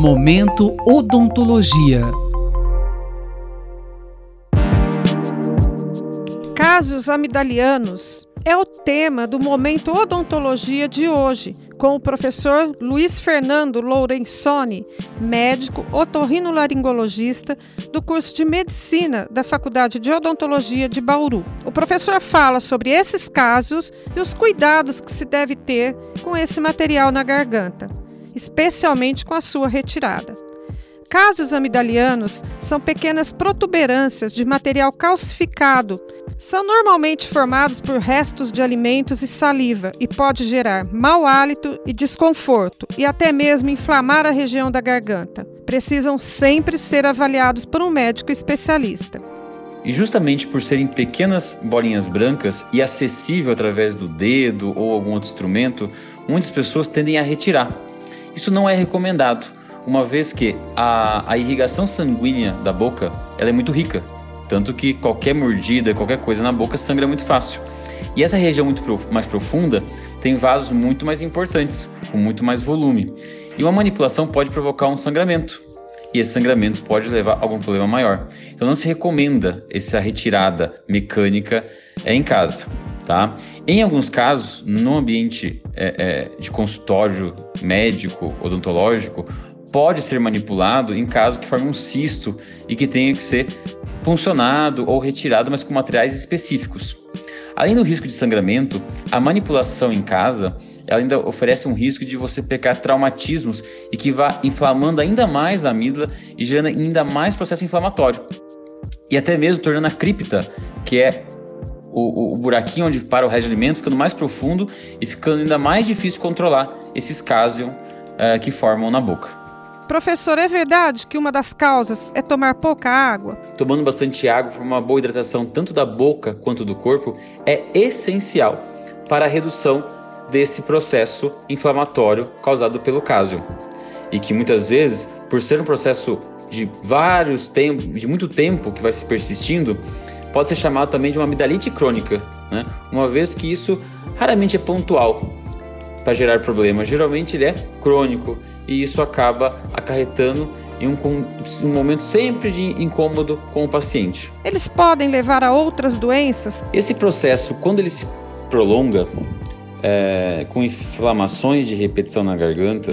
Momento Odontologia. Casos amidalianos é o tema do Momento Odontologia de hoje, com o professor Luiz Fernando Lourenzoni, médico otorrinolaringologista do curso de Medicina da Faculdade de Odontologia de Bauru. O professor fala sobre esses casos e os cuidados que se deve ter com esse material na garganta especialmente com a sua retirada. Casos amidalianos são pequenas protuberâncias de material calcificado. São normalmente formados por restos de alimentos e saliva e pode gerar mau hálito e desconforto e até mesmo inflamar a região da garganta. Precisam sempre ser avaliados por um médico especialista. E justamente por serem pequenas bolinhas brancas e acessível através do dedo ou algum outro instrumento, muitas pessoas tendem a retirar isso não é recomendado, uma vez que a, a irrigação sanguínea da boca ela é muito rica, tanto que qualquer mordida, qualquer coisa na boca sangra muito fácil. E essa região muito mais profunda tem vasos muito mais importantes, com muito mais volume. E uma manipulação pode provocar um sangramento. E esse sangramento pode levar a algum problema maior. Então não se recomenda essa retirada mecânica é, em casa tá? Em alguns casos, no ambiente é, é, de consultório médico, odontológico, pode ser manipulado em caso que forme um cisto e que tenha que ser puncionado ou retirado, mas com materiais específicos. Além do risco de sangramento, a manipulação em casa ela ainda oferece um risco de você pecar traumatismos e que vá inflamando ainda mais a amígdala e gerando ainda mais processo inflamatório. E até mesmo tornando a cripta, que é o, o, buraquinho onde para o resto de alimento ficando mais profundo e ficando ainda mais difícil controlar esses cásion é, que formam na boca. Professor, é verdade que uma das causas é tomar pouca água? Tomando bastante água para uma boa hidratação tanto da boca quanto do corpo é essencial para a redução desse processo inflamatório causado pelo cásion. E que muitas vezes, por ser um processo de vários tempos, de muito tempo que vai se persistindo, pode ser chamado também de uma amidalite crônica, né? uma vez que isso raramente é pontual para gerar problemas, geralmente ele é crônico e isso acaba acarretando em um, um, momento sempre de incômodo com o paciente. Eles podem levar a outras doenças? Esse processo, quando ele se prolonga, é, com inflamações de repetição na garganta,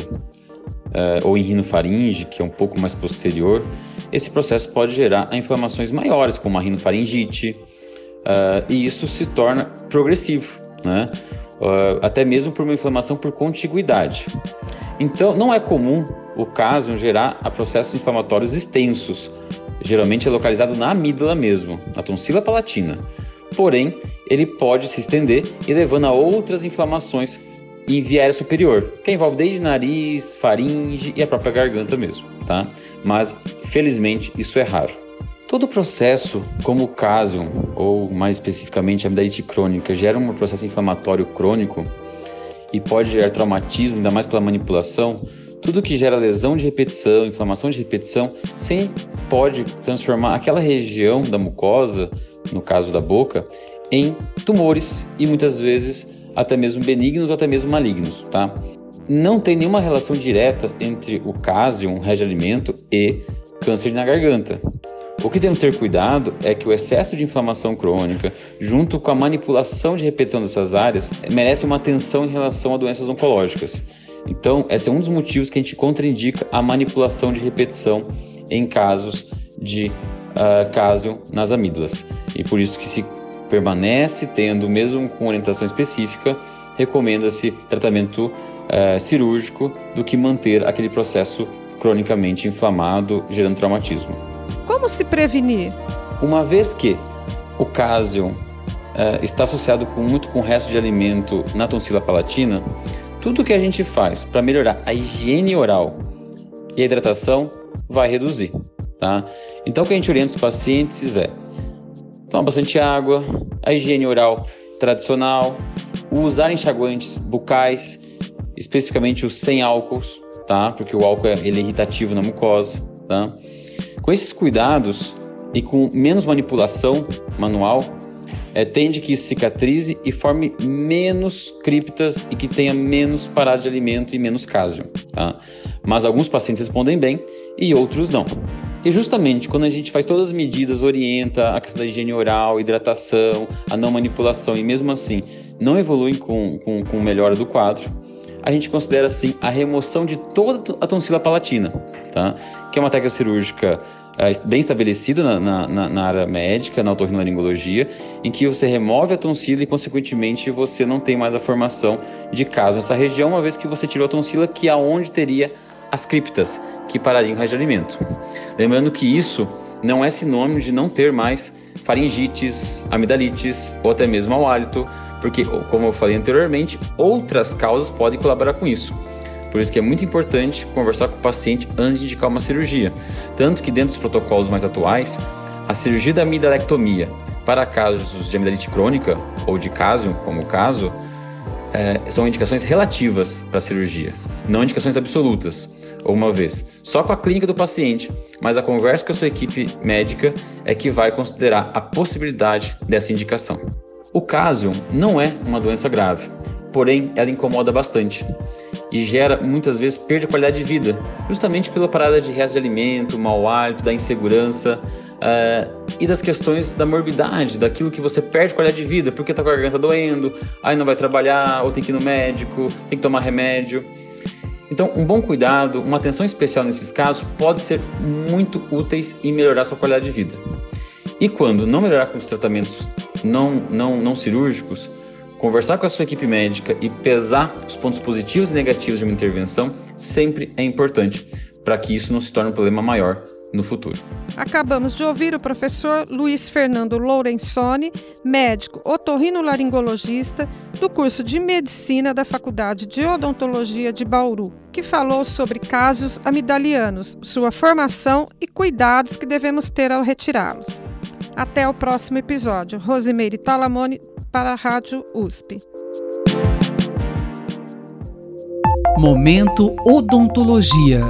uh, ou em rinofaringe, que é um pouco mais posterior, esse processo pode gerar inflamações maiores, como a rinofaringite, uh, e isso se torna progressivo, né? Uh, até mesmo por uma inflamação por contiguidade. Então, não é comum o caso gerar a processos inflamatórios extensos, geralmente é localizado na amígdala mesmo, na tonsila palatina. Porém, ele pode se estender e levando a outras inflamações em viária superior, que envolve desde nariz, faringe e a própria garganta mesmo, tá? Mas, felizmente, isso é raro. Todo processo, como o caso, ou mais especificamente a amidalite crônica, gera um processo inflamatório crônico e pode gerar traumatismo, ainda mais pela manipulação. Tudo que gera lesão de repetição, inflamação de repetição, sempre pode transformar aquela região da mucosa, no caso da boca, em tumores e muitas vezes até mesmo benignos ou até mesmo malignos, tá? Não tem nenhuma relação direta entre o cásium, um de alimento, e câncer na garganta. O que temos que ter cuidado é que o excesso de inflamação crônica, junto com a manipulação de repetição dessas áreas, merece uma atenção em relação a doenças oncológicas. Então, esse é um dos motivos que a gente contraindica a manipulação de repetição em casos de uh, nas amígdalas. E por isso que se permanece tendo, mesmo com orientação específica, recomenda-se tratamento é, cirúrgico do que manter aquele processo cronicamente inflamado, gerando traumatismo. Como se prevenir? Uma vez que o cásium é, está associado com, muito com o resto de alimento na tonsila palatina, tudo que a gente faz para melhorar a higiene oral e a hidratação vai reduzir. Tá? Então, o que a gente orienta os pacientes é tomar bastante água, a higiene oral tradicional, usar enxaguantes bucais, especificamente os sem álcools, tá? Porque o álcool ele é irritativo na mucosa, tá? Com esses cuidados e com menos manipulação manual, é, tende que isso cicatrize e forme menos criptas e que tenha menos parada de alimento e menos cásium, tá? mas alguns pacientes respondem bem e outros não. E justamente quando a gente faz todas as medidas, orienta a questão da higiene oral, hidratação, a não manipulação e mesmo assim não evolui com, com, com melhora do quadro, a gente considera assim a remoção de toda a tonsila palatina, tá? que é uma técnica cirúrgica é, bem estabelecida na, na, na, área médica, na otorrinolaringologia, em que você remove a tonsila e, consequentemente, você não tem mais a formação de caso nessa região, uma vez que você tirou a tonsila, que é onde teria as criptas, que parariam o resto de alimento. Lembrando que isso não é sinônimo de não ter mais faringites, amidalites ou até mesmo mau hálito, porque, como eu falei anteriormente, outras causas podem colaborar com isso. Por isso que é muito importante conversar com o paciente antes de indicar uma cirurgia. Tanto que dentro dos protocolos mais atuais, a cirurgia da amidalectomia para casos de amidalite crônica ou de caso, como o caso, é, são indicações relativas para a cirurgia, não indicações absolutas. Ou uma vez, só com a clínica do paciente, mas a conversa com a sua equipe médica é que vai considerar a possibilidade dessa indicação. O caso não é uma doença grave, porém ela incomoda bastante e gera muitas vezes perda de qualidade de vida, justamente pela parada de resto de alimento, mau hálito, da insegurança uh, e das questões da morbidade, daquilo que você perde qualidade de vida, porque tá com a garganta doendo, aí não vai trabalhar, ou tem que ir no médico, tem que tomar remédio. Então, um bom cuidado, uma atenção especial nesses casos pode ser muito úteis em melhorar sua qualidade de vida. E quando não melhorar com os tratamentos não, não, não cirúrgicos, conversar com a sua equipe médica e pesar os pontos positivos e negativos de uma intervenção sempre é importante para que isso não se torne um problema maior no futuro. Acabamos de ouvir o professor Luiz Fernando Lourenzoni, médico otorrinolaringologista do curso de medicina da Faculdade de Odontologia de Bauru, que falou sobre casos amidalianos, sua formação e cuidados que devemos ter ao retirá-los. Até o próximo episódio. Rosimeire Talamone para a Rádio USP. Momento Odontologia.